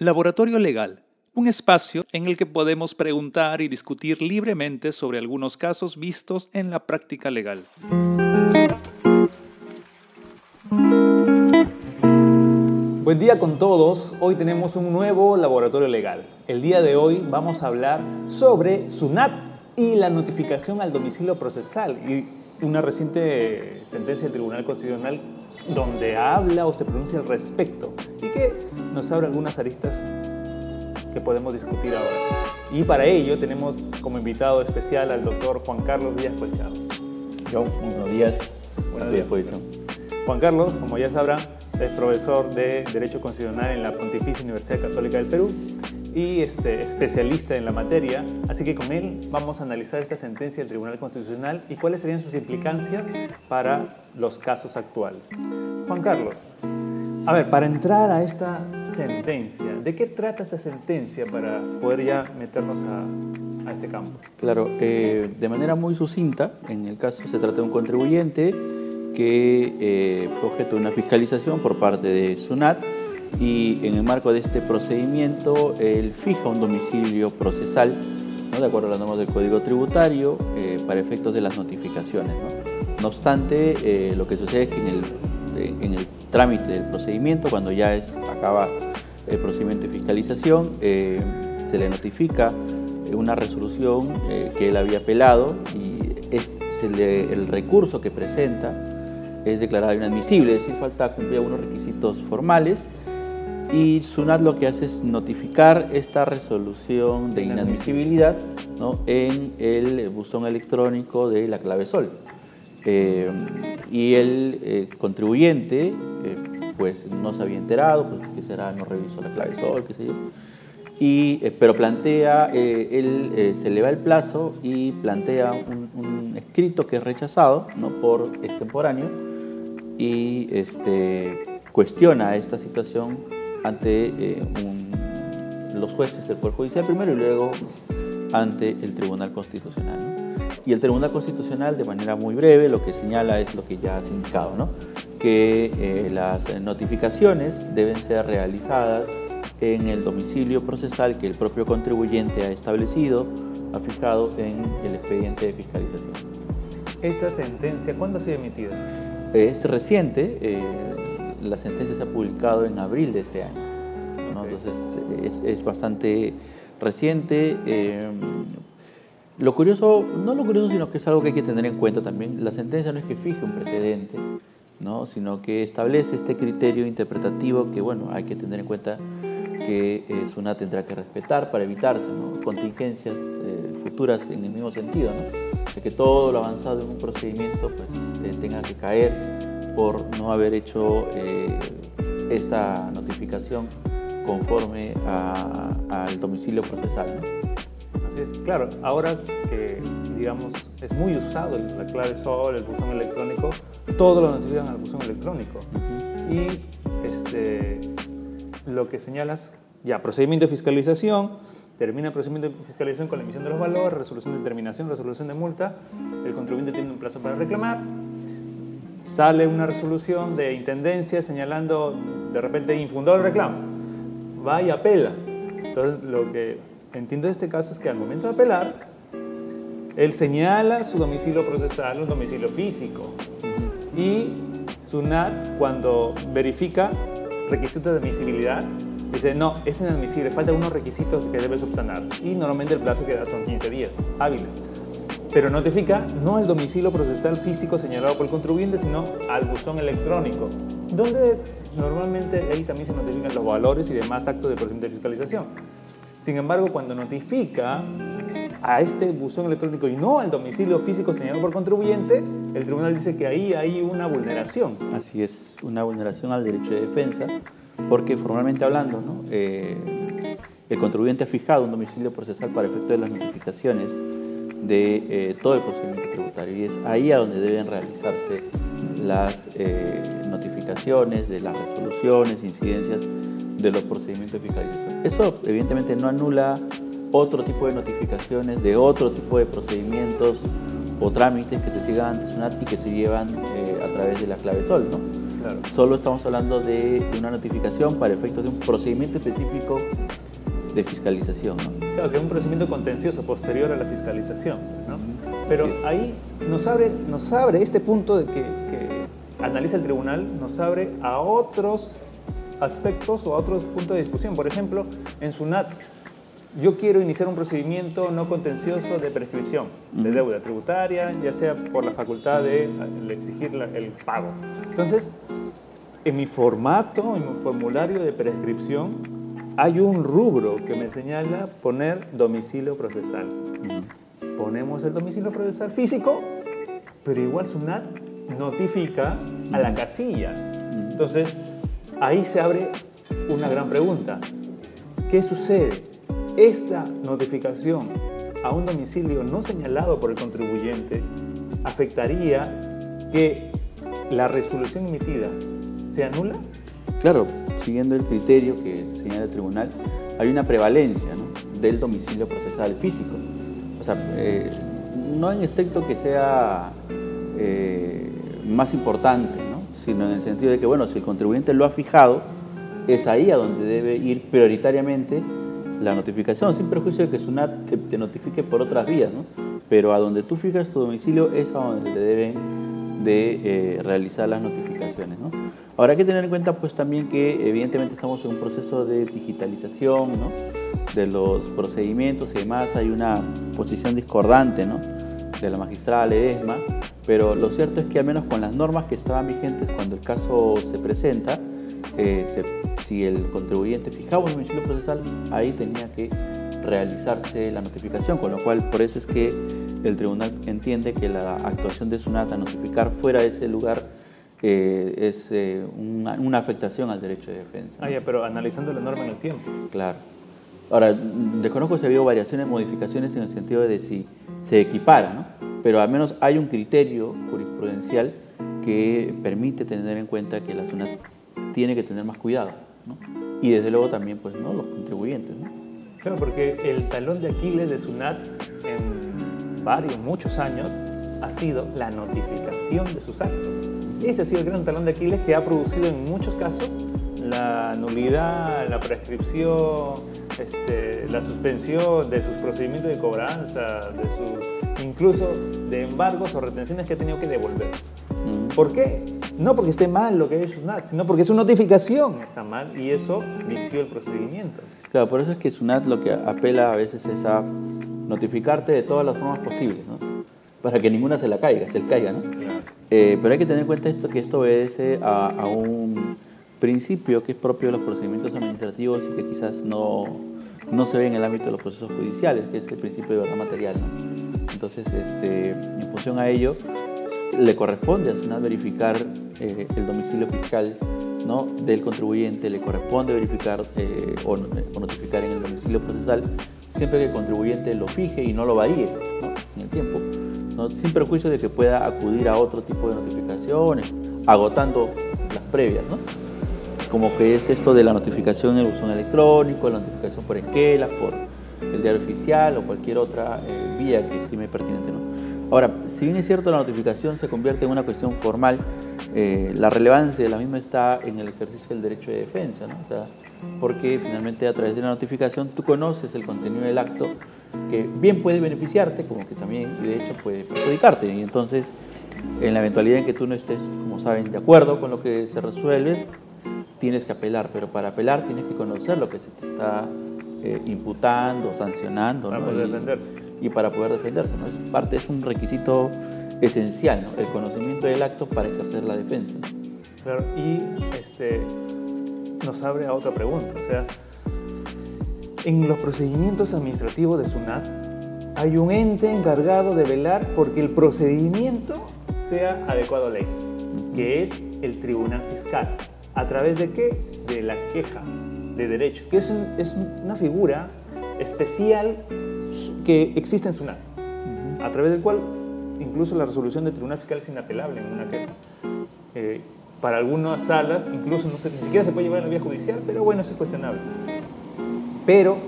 Laboratorio Legal, un espacio en el que podemos preguntar y discutir libremente sobre algunos casos vistos en la práctica legal. Buen día con todos. Hoy tenemos un nuevo laboratorio legal. El día de hoy vamos a hablar sobre SUNAT y la notificación al domicilio procesal y una reciente sentencia del Tribunal Constitucional donde habla o se pronuncia al respecto y que nos abre algunas aristas que podemos discutir ahora. Y para ello tenemos como invitado especial al doctor Juan Carlos Díaz Colchado. Yo, buenos días. Buenos días, disposición. Juan Carlos, como ya sabrán, es profesor de Derecho Constitucional en la Pontificia Universidad Católica del Perú y este, especialista en la materia, así que con él vamos a analizar esta sentencia del Tribunal Constitucional y cuáles serían sus implicancias para los casos actuales. Juan Carlos, a ver, para entrar a esta sentencia, ¿de qué trata esta sentencia para poder ya meternos a, este campo? Claro, eh, de manera muy sucinta, en el caso se trata de un contribuyente que eh, fue objeto de una fiscalización por parte de SUNAT y en el marco de este procedimiento él fija un domicilio procesal, de acuerdo a las normas del Código Tributario, eh, para efectos de las notificaciones. No, obstante, eh, lo que sucede es que en el, en el, trámite del procedimiento, cuando ya es, acaba el procedimiento de fiscalización, eh, se le notifica una resolución que él había apelado y es, el recurso que presenta es declarado inadmisible, es decir, falta cumplir algunos requisitos formales y SUNAT lo que hace es notificar esta resolución de inadmisibilidad ¿no? en el buzón electrónico de la clave sol. Eh, y el eh, contribuyente eh, pues no se había enterado, pues que será, no revisó la clave sol, qué sé yo. Y, pero plantea, él se le va el plazo y plantea un, un, escrito que es rechazado ¿no? por extemporáneo y este, cuestiona esta situación ante eh, un, los jueces del Poder Judicial primero y luego ante el Tribunal Constitucional. ¿no? Y el Tribunal Constitucional, de manera muy breve, lo que señala es lo que ya has indicado, ¿no? que eh, las notificaciones deben ser realizadas en el domicilio procesal que el propio contribuyente ha establecido, ha fijado en el expediente de fiscalización. ¿Esta sentencia cuándo ha sido emitida? Es reciente, eh, la sentencia se ha publicado en abril de este año. ¿no? Entonces es, es, bastante reciente. Eh, lo curioso, no lo curioso, sino que es algo que hay que tener en cuenta también. La sentencia no es que fije un precedente, ¿no? sino que establece este criterio interpretativo que bueno, hay que tener en cuenta que eh, SUNAT tendrá que respetar para evitarse ¿no? contingencias eh, futuras en el mismo sentido, ¿no? de que todo lo avanzado en un procedimiento pues, eh, tenga que caer por no haber hecho eh, esta notificación conforme al domicilio procesal. ¿no? Así es, claro, ahora que digamos es muy usado la clave SOL, el buzón electrónico, todo lo notifican al buzón electrónico. Uh -huh. Y este, lo que señalas, ya, procedimiento de fiscalización, termina el procedimiento de fiscalización con la emisión de los valores, resolución de determinación, resolución de multa, el contribuyente tiene un plazo para reclamar, sale una resolución de intendencia señalando de repente infundó el reclamo, va y apela. Entonces lo que entiendo de este caso es que al momento de apelar, él señala su domicilio procesal, un domicilio físico, y SUNAT cuando verifica requisitos de admisibilidad, dice, no, es inadmisible, faltan unos requisitos que debe subsanar. Y normalmente el plazo que da son 15 días hábiles pero notifica no al domicilio procesal físico señalado por el contribuyente, sino al buzón electrónico, donde normalmente ahí también se notifican los valores y demás actos de procedimiento de fiscalización. Sin embargo, cuando notifica a este buzón electrónico y no al domicilio físico señalado por contribuyente, el tribunal dice que ahí hay una vulneración. Así es, una vulneración al derecho de defensa, porque formalmente hablando, ¿no? eh, el contribuyente ha fijado un domicilio procesal para efecto de las notificaciones de eh, todo el procedimiento tributario y es ahí a donde deben realizarse las eh, notificaciones de las resoluciones, incidencias de los procedimientos de fiscalización. Eso evidentemente no anula otro tipo de notificaciones de otro tipo de procedimientos o trámites que se sigan ante SUNAT y que se llevan eh, a través de la clave SOL. ¿no? Solo estamos hablando de una notificación para efectos de un procedimiento específico de fiscalización. Claro, que es un procedimiento contencioso posterior a la fiscalización. Pero ahí nos abre, nos abre este punto de que, que analiza el tribunal, nos abre a otros aspectos o a otros puntos de discusión. Por ejemplo, en SUNAT yo quiero iniciar un procedimiento no contencioso de prescripción de deuda tributaria, ya sea por la facultad de exigir el pago. Entonces, en mi formato, en mi formulario de prescripción, hay un rubro que me señala poner domicilio procesal. Ponemos el domicilio procesal físico, pero igual SUNAT notifica a la casilla. Entonces, ahí se abre una gran pregunta. ¿Qué sucede? Esta notificación a un domicilio no señalado por el contribuyente afectaría que la resolución emitida sea nula? Claro, siguiendo el criterio que señala el tribunal, hay una prevalencia del domicilio procesal físico. O sea, eh, no en estricto que sea eh, más importante, sino en el sentido de que, bueno, si el contribuyente lo ha fijado, es ahí a donde debe ir prioritariamente la notificación, sin perjuicio de que SUNAT te, te notifique por otras vías. Pero a donde tú fijas tu domicilio es a donde te deben de eh, realizar las notificaciones, ¿no? Hay que tener en cuenta pues también que evidentemente estamos en un proceso de digitalización, ¿no? De los procedimientos y demás, hay una posición discordante, ¿no? De la magistrada Ledesma, pero lo cierto es que al menos con las normas que estaban vigentes cuando el caso se presenta, eh, si el contribuyente fijaba un domicilio procesal, ahí tenía que realizarse la notificación, con lo cual por eso es que el tribunal entiende que la actuación de SUNAT a notificar fuera de ese lugar eh, es eh, una, afectación al derecho de defensa. Ah, ya, pero analizando la norma en el tiempo. Claro. Ahora, desconozco si ha habido variaciones, modificaciones en el sentido de si se equipara, ¿no? pero al menos hay un criterio jurisprudencial que permite tener en cuenta que la SUNAT tiene que tener más cuidado. ¿no? Y desde luego también pues, ¿no? los contribuyentes. ¿no? Claro, porque el talón de Aquiles de SUNAT en varios, muchos años ha sido la notificación de sus actos. Ese ha sido el gran talón de Aquiles que ha producido en muchos casos la nulidad, la prescripción, este, la suspensión de sus procedimientos de cobranza, de sus incluso de embargos o retenciones que ha tenido que devolver. ¿Por qué? No porque esté mal lo que es SUNAT, sino porque su notificación está mal y eso vició el procedimiento. Claro, por eso es que SUNAT lo que apela a veces es a notificarte de todas las formas posibles, ¿no? Para que ninguna se la caiga, se le caiga, ¿no? Eh, pero hay que tener en cuenta esto, que esto obedece a, a, un principio que es propio de los procedimientos administrativos y que quizás no, no se ve en el ámbito de los procesos judiciales, que es el principio de verdad material, ¿no? Entonces, este, en función a ello, le corresponde a SUNAT verificar eh, el domicilio fiscal ¿no? del contribuyente, le corresponde verificar eh, o, notificar en el domicilio procesal siempre que el contribuyente lo fije y no lo varíe en el tiempo, ¿no? sin perjuicio de que pueda acudir a otro tipo de notificaciones, agotando las previas, ¿no? como que es esto de la notificación en el buzón electrónico, la notificación por esquelas, por el diario oficial o cualquier otra eh, vía que estime pertinente. ¿no? Ahora, si bien es cierto la notificación se convierte en una cuestión formal, eh, la relevancia de la misma está en el ejercicio del derecho de defensa, ¿no? o sea, porque finalmente a través de la notificación tú conoces el contenido del acto que bien puede beneficiarte, como que también de hecho puede perjudicarte. Y entonces, en la eventualidad en que tú no estés, como saben, de acuerdo con lo que se resuelve, tienes que apelar, pero para apelar tienes que conocer lo que se te está eh, imputando, sancionando. Para poder defenderse. Y para poder defenderse. ¿no? Es, parte, es un requisito esencial, ¿no? el conocimiento del acto para ejercer la defensa. Claro, y este, nos abre a otra pregunta. O sea, en los procedimientos administrativos de SUNAT hay un ente encargado de velar porque el procedimiento sea adecuado a ley, que es el Tribunal Fiscal. ¿A través de qué? De la queja de derecho, que es, es una figura especial que existe en SUNAT, a través del cual incluso la resolución del Tribunal Fiscal es inapelable en una queja. Eh, para algunas salas, incluso no ni siquiera se puede llevar en la vía judicial, pero bueno, eso es cuestionable. Pero,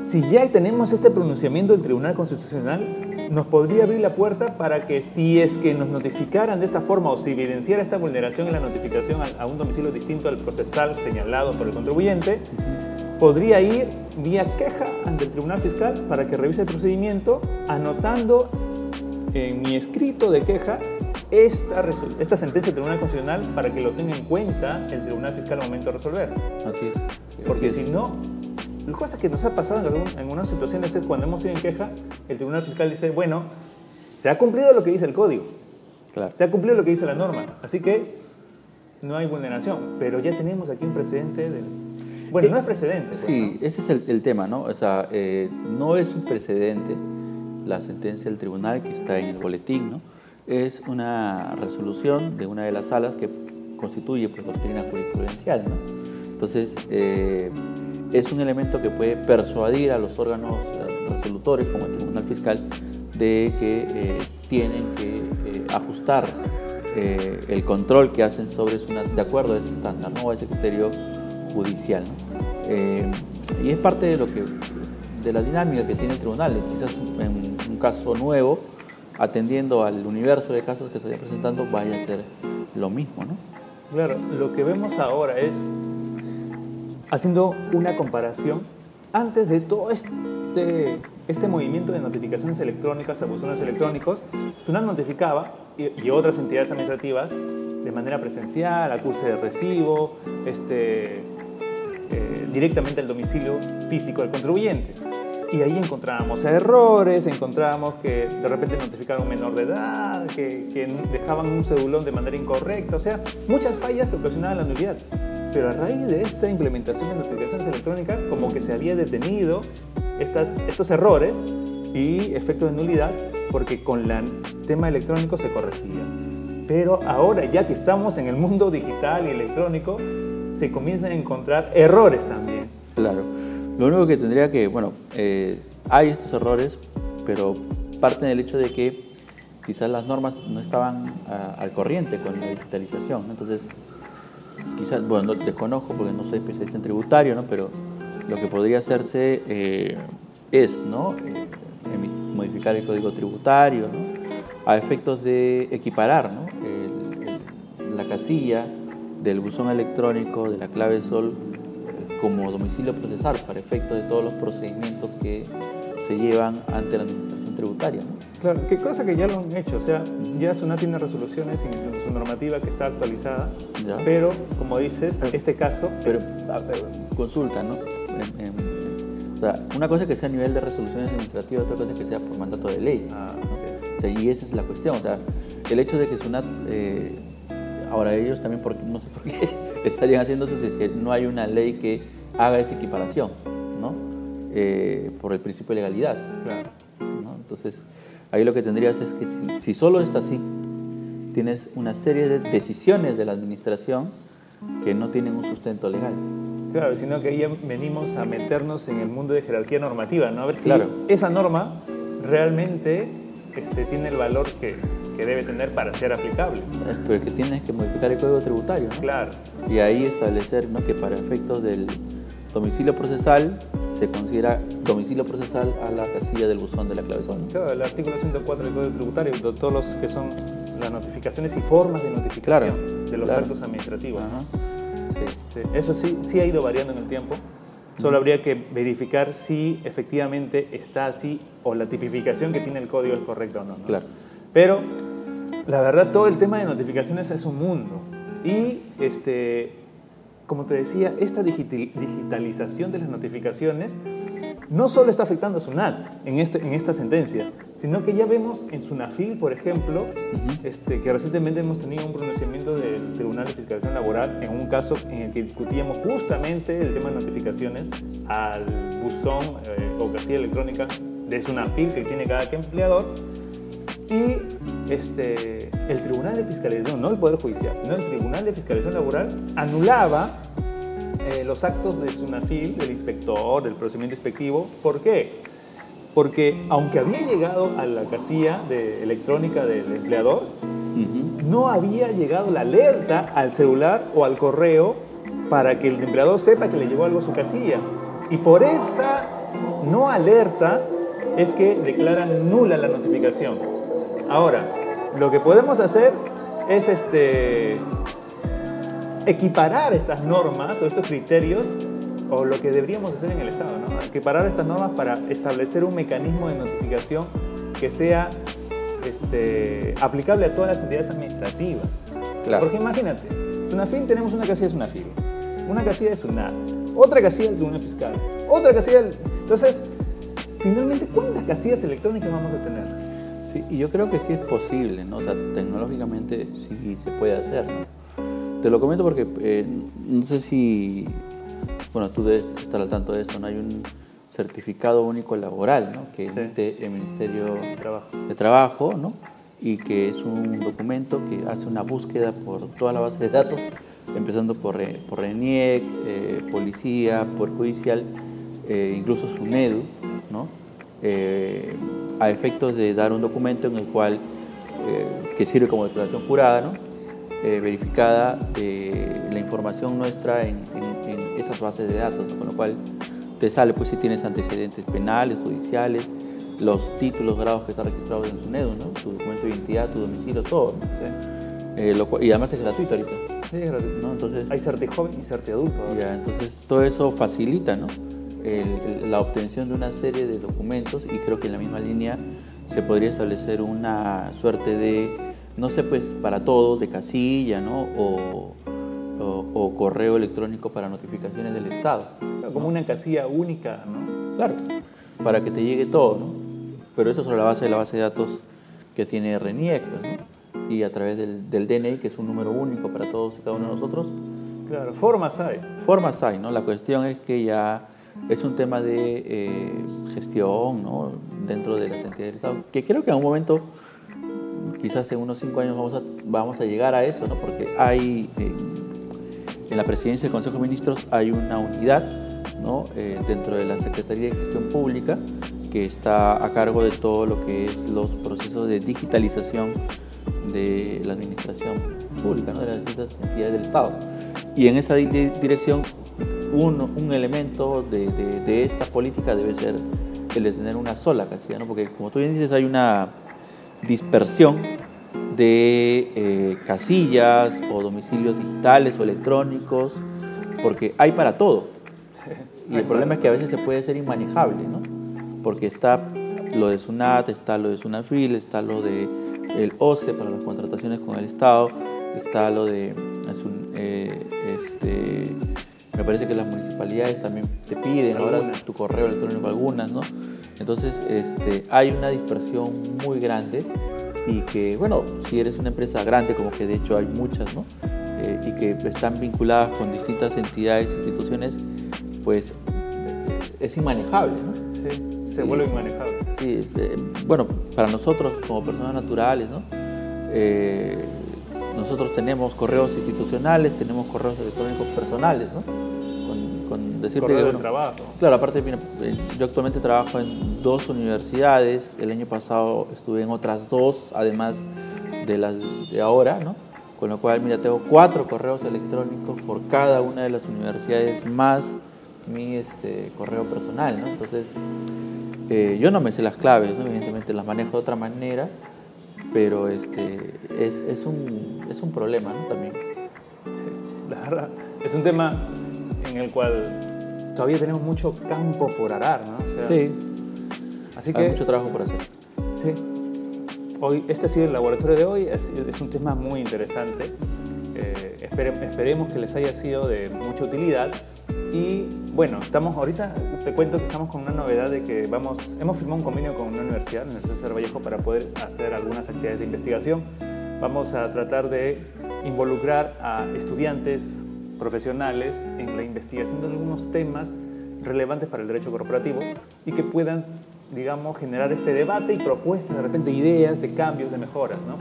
si ya tenemos este pronunciamiento del Tribunal Constitucional, nos podría abrir la puerta para que si es que nos notificaran de esta forma o si evidenciara esta vulneración en la notificación a, un domicilio distinto al procesal señalado por el contribuyente, podría ir vía queja ante el Tribunal Fiscal para que revise el procedimiento anotando en mi escrito de queja esta, esta sentencia del Tribunal Constitucional para que lo tenga en cuenta el Tribunal Fiscal al momento de resolver. Así es. Porque si no, la cosa que nos ha pasado en, algunas situaciones es cuando hemos ido en queja, el Tribunal Fiscal dice, bueno, se ha cumplido lo que dice el código. Claro. Se ha cumplido lo que dice la norma. Así que no hay vulneración. Pero ya tenemos aquí un precedente del... Bueno, no es precedente. Pues, sí, ese es el, tema, ¿no? O sea, eh, no es un precedente la sentencia del tribunal que está en el boletín, ¿no? Es una resolución de una de las salas que constituye pues, doctrina jurisprudencial. Entonces, eh, es un elemento que puede persuadir a los órganos eh, resolutores, como el Tribunal Fiscal, de que eh, tienen que ajustar el control que hacen sobre de acuerdo a ese estándar, ¿no? a ese criterio judicial. y es parte de, lo que, de la dinámica que tiene el tribunal. Quizás en un caso nuevo, atendiendo al universo de casos que se está presentando, vaya a ser lo mismo, ¿no? Claro, lo que vemos ahora es, haciendo una comparación, antes de todo este, este movimiento de notificaciones electrónicas a electrónicos, SUNAT notificaba, y, otras entidades administrativas, de manera presencial, acuse de recibo, este, eh, directamente al domicilio físico del contribuyente. Y ahí encontrábamos errores, encontrábamos que de repente notificaban un menor de edad, que, dejaban un cedulón de manera incorrecta, o sea, muchas fallas que ocasionaban la nulidad. Pero a raíz de esta implementación de notificaciones electrónicas, como que se había detenido estas, estos errores y efectos de nulidad, porque con el tema electrónico se corregía. Pero ahora, ya que estamos en el mundo digital y electrónico, se comienzan a encontrar errores también. Claro. Lo único que tendría que, bueno, eh, hay estos errores, pero parten del hecho de que quizás las normas no estaban al corriente con la digitalización. Entonces, quizás, bueno, desconozco porque no soy especialista en tributario, ¿no? pero lo que podría hacerse eh, es ¿no? Eh, modificar el código tributario a efectos de equiparar ¿no? la casilla del buzón electrónico de la clave SOL como domicilio procesal para efecto de todos los procedimientos que se llevan ante la administración tributaria. Claro, qué cosa que ya lo han hecho, o sea, ya SUNAT tiene resoluciones en su normativa que está actualizada, pero como dices, este caso... Pero, consulta, ¿no? o sea, una cosa es que sea a nivel de resoluciones administrativas, otra cosa es que sea por mandato de ley. Ah, y esa es la cuestión, o sea, el hecho de que SUNAT... Eh, ahora ellos también, porque, no sé por qué estarían haciendo eso, es que no hay una ley que haga esa equiparación, ¿no? Eh, por el principio de legalidad. Claro. Entonces, ahí lo que tendrías es que si, solo es así, tienes una serie de decisiones de la administración que no tienen un sustento legal. Claro, sino que ahí venimos a meternos en el mundo de jerarquía normativa, ¿no? A ver si esa norma realmente este, tiene el valor que, que, debe tener para ser aplicable. Pero que tienes que modificar el código tributario, ¿no? Claro. Y ahí establecer ¿no? que para efectos del domicilio procesal se considera domicilio procesal a la casilla del buzón de la clave zona. Claro, el artículo 104 del Código Tributario, todos los que son las notificaciones y formas de notificación de los actos administrativos. Sí. Eso sí, sí ha ido variando en el tiempo. Solo habría que verificar si efectivamente está así o la tipificación que tiene el código es correcta o no. Claro. Pero la verdad, todo el tema de notificaciones es un mundo. Y este, como te decía, esta digitalización de las notificaciones no solo está afectando a SUNAT en, este, en esta sentencia, sino que ya vemos en SUNAFIL, por ejemplo, este, que recientemente hemos tenido un pronunciamiento del Tribunal de Fiscalización Laboral en un caso en el que discutíamos justamente el tema de notificaciones al buzón eh, o casilla electrónica de SUNAFIL que tiene cada empleador y este, el Tribunal de Fiscalización, no el Poder Judicial, sino el Tribunal de Fiscalización Laboral, anulaba eh, los actos de SUNAFIL, del inspector, del procedimiento inspectivo. ¿Por qué? Porque aunque había llegado a la casilla de electrónica del empleador, no había llegado la alerta al celular o al correo para que el empleador sepa que le llegó algo a su casilla. Y por esa no alerta, es que declaran nula la notificación. Ahora, lo que podemos hacer es este, equiparar estas normas o estos criterios o lo que deberíamos hacer en el Estado, ¿no? equiparar estas normas para establecer un mecanismo de notificación que sea este, aplicable a todas las entidades administrativas. Porque imagínate, SUNAFIN tenemos una casilla de SUNAFIL, una casilla de SUNAT, otra casilla del Tribunal Fiscal, otra casilla del... Entonces, finalmente, ¿cuántas casillas electrónicas vamos a tener? Sí, y yo creo que sí es posible, ¿no? O sea, tecnológicamente sí se puede hacer, ¿no? Te lo comento porque eh, no sé si, bueno, tú debes estar al tanto de esto, ¿no? Hay un certificado único laboral, ¿no? Que emite el Ministerio de Trabajo, ¿no? Y que es un documento que hace una búsqueda por toda la base de datos, empezando por, por RENIEC, eh, Policía, por Judicial, eh, incluso SUNEDU, ¿no? Eh, a efectos de dar un documento en el cual, que sirve como declaración jurada, ¿no? verificada de la información nuestra en, esas bases de datos, con lo cual te sale pues si tienes antecedentes penales, judiciales, los títulos, grados que están registrados en SUNEDU, ¿no? tu documento de identidad, tu domicilio, todo. Eh, y además es gratuito ahorita. Sí, es gratuito. ¿no? Entonces, Hay Certi joven y Certi adulto. Ya, entonces todo eso facilita ¿no? La obtención de una serie de documentos y creo que en la misma línea se podría establecer una suerte de, no sé, pues para todo, de casilla, ¿no? O, o, correo electrónico para notificaciones del Estado. Como una casilla única, ¿no? Claro, para que te llegue todo, ¿no? Pero eso sobre la base de la base de datos que tiene RENIEC, ¿no? Y a través del, del, DNI, que es un número único para todos y cada uno de nosotros. Claro, formas hay. Formas hay, ¿no? La cuestión es que ya es un tema de eh, gestión, ¿no? Dentro de las entidades del Estado, que creo que en un momento quizás en unos cinco años vamos a, vamos a llegar a eso, ¿no? porque hay eh, en la presidencia del Consejo de Ministros hay una unidad ¿no? Eh, dentro de la Secretaría de Gestión Pública que está a cargo de todo lo que es los procesos de digitalización de la administración pública, ¿no? de las distintas entidades del Estado. Y en esa dirección, un, un elemento de, de, esta política debe ser el de tener una sola casilla, ¿no? porque como tú bien dices, hay una dispersión de eh, casillas o domicilios digitales o electrónicos, porque hay para todo. y el problema es que a veces se puede ser inmanejable, ¿no? Porque está lo de SUNAT, está lo de SUNAFIL, está lo de el OCE para las contrataciones con el Estado, está lo de eh, este, me parece que las municipalidades también te piden ahora tu correo electrónico algunas, ¿no? Entonces, este, hay una dispersión muy grande y que, bueno, si eres una empresa grande, como que de hecho hay muchas, ¿no? Eh, y que están vinculadas con distintas entidades, instituciones, pues es inmanejable, ¿no? Sí, se vuelve inmanejable. Sí, eh, bueno, para nosotros como personas naturales, ¿no? Eh, nosotros tenemos correos institucionales, tenemos correos electrónicos personales, ¿no? Decirte que, trabajo. Claro, aparte, eh, yo actualmente trabajo en dos universidades, el año pasado estuve en otras dos, además de las de ahora, ¿no? Con lo cual, mira, tengo cuatro correos electrónicos por cada una de las universidades, más mi este, correo personal, ¿no? Entonces, eh, yo no me sé las claves, evidentemente las manejo de otra manera, pero este, es, es, un, es un problema ¿no? también. Sí, la verdad, es un tema en el cual todavía tenemos mucho campo por arar, ¿no? sí. Así que, Hay mucho trabajo por hacer. Sí. Hoy, este ha sido el laboratorio de hoy, es, es un tema muy interesante. Eh, esperemos que les haya sido de mucha utilidad. Y bueno, estamos ahorita, te cuento que estamos con una novedad de que vamos, hemos firmado un convenio con una universidad, la Universidad de Cerro Vallejo, para poder hacer algunas actividades de investigación. Vamos a tratar de involucrar a estudiantes profesionales en la investigación de algunos temas relevantes para el derecho corporativo y que puedan, digamos, generar este debate y propuestas, de repente ideas de cambios, de mejoras, ¿no?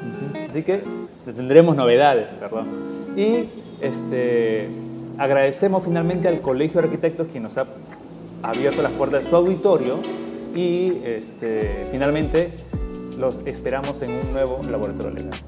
Así que tendremos novedades, perdón. Y este, agradecemos finalmente al Colegio de Arquitectos quien nos ha abierto las puertas de su auditorio y este, finalmente los esperamos en un nuevo laboratorio legal.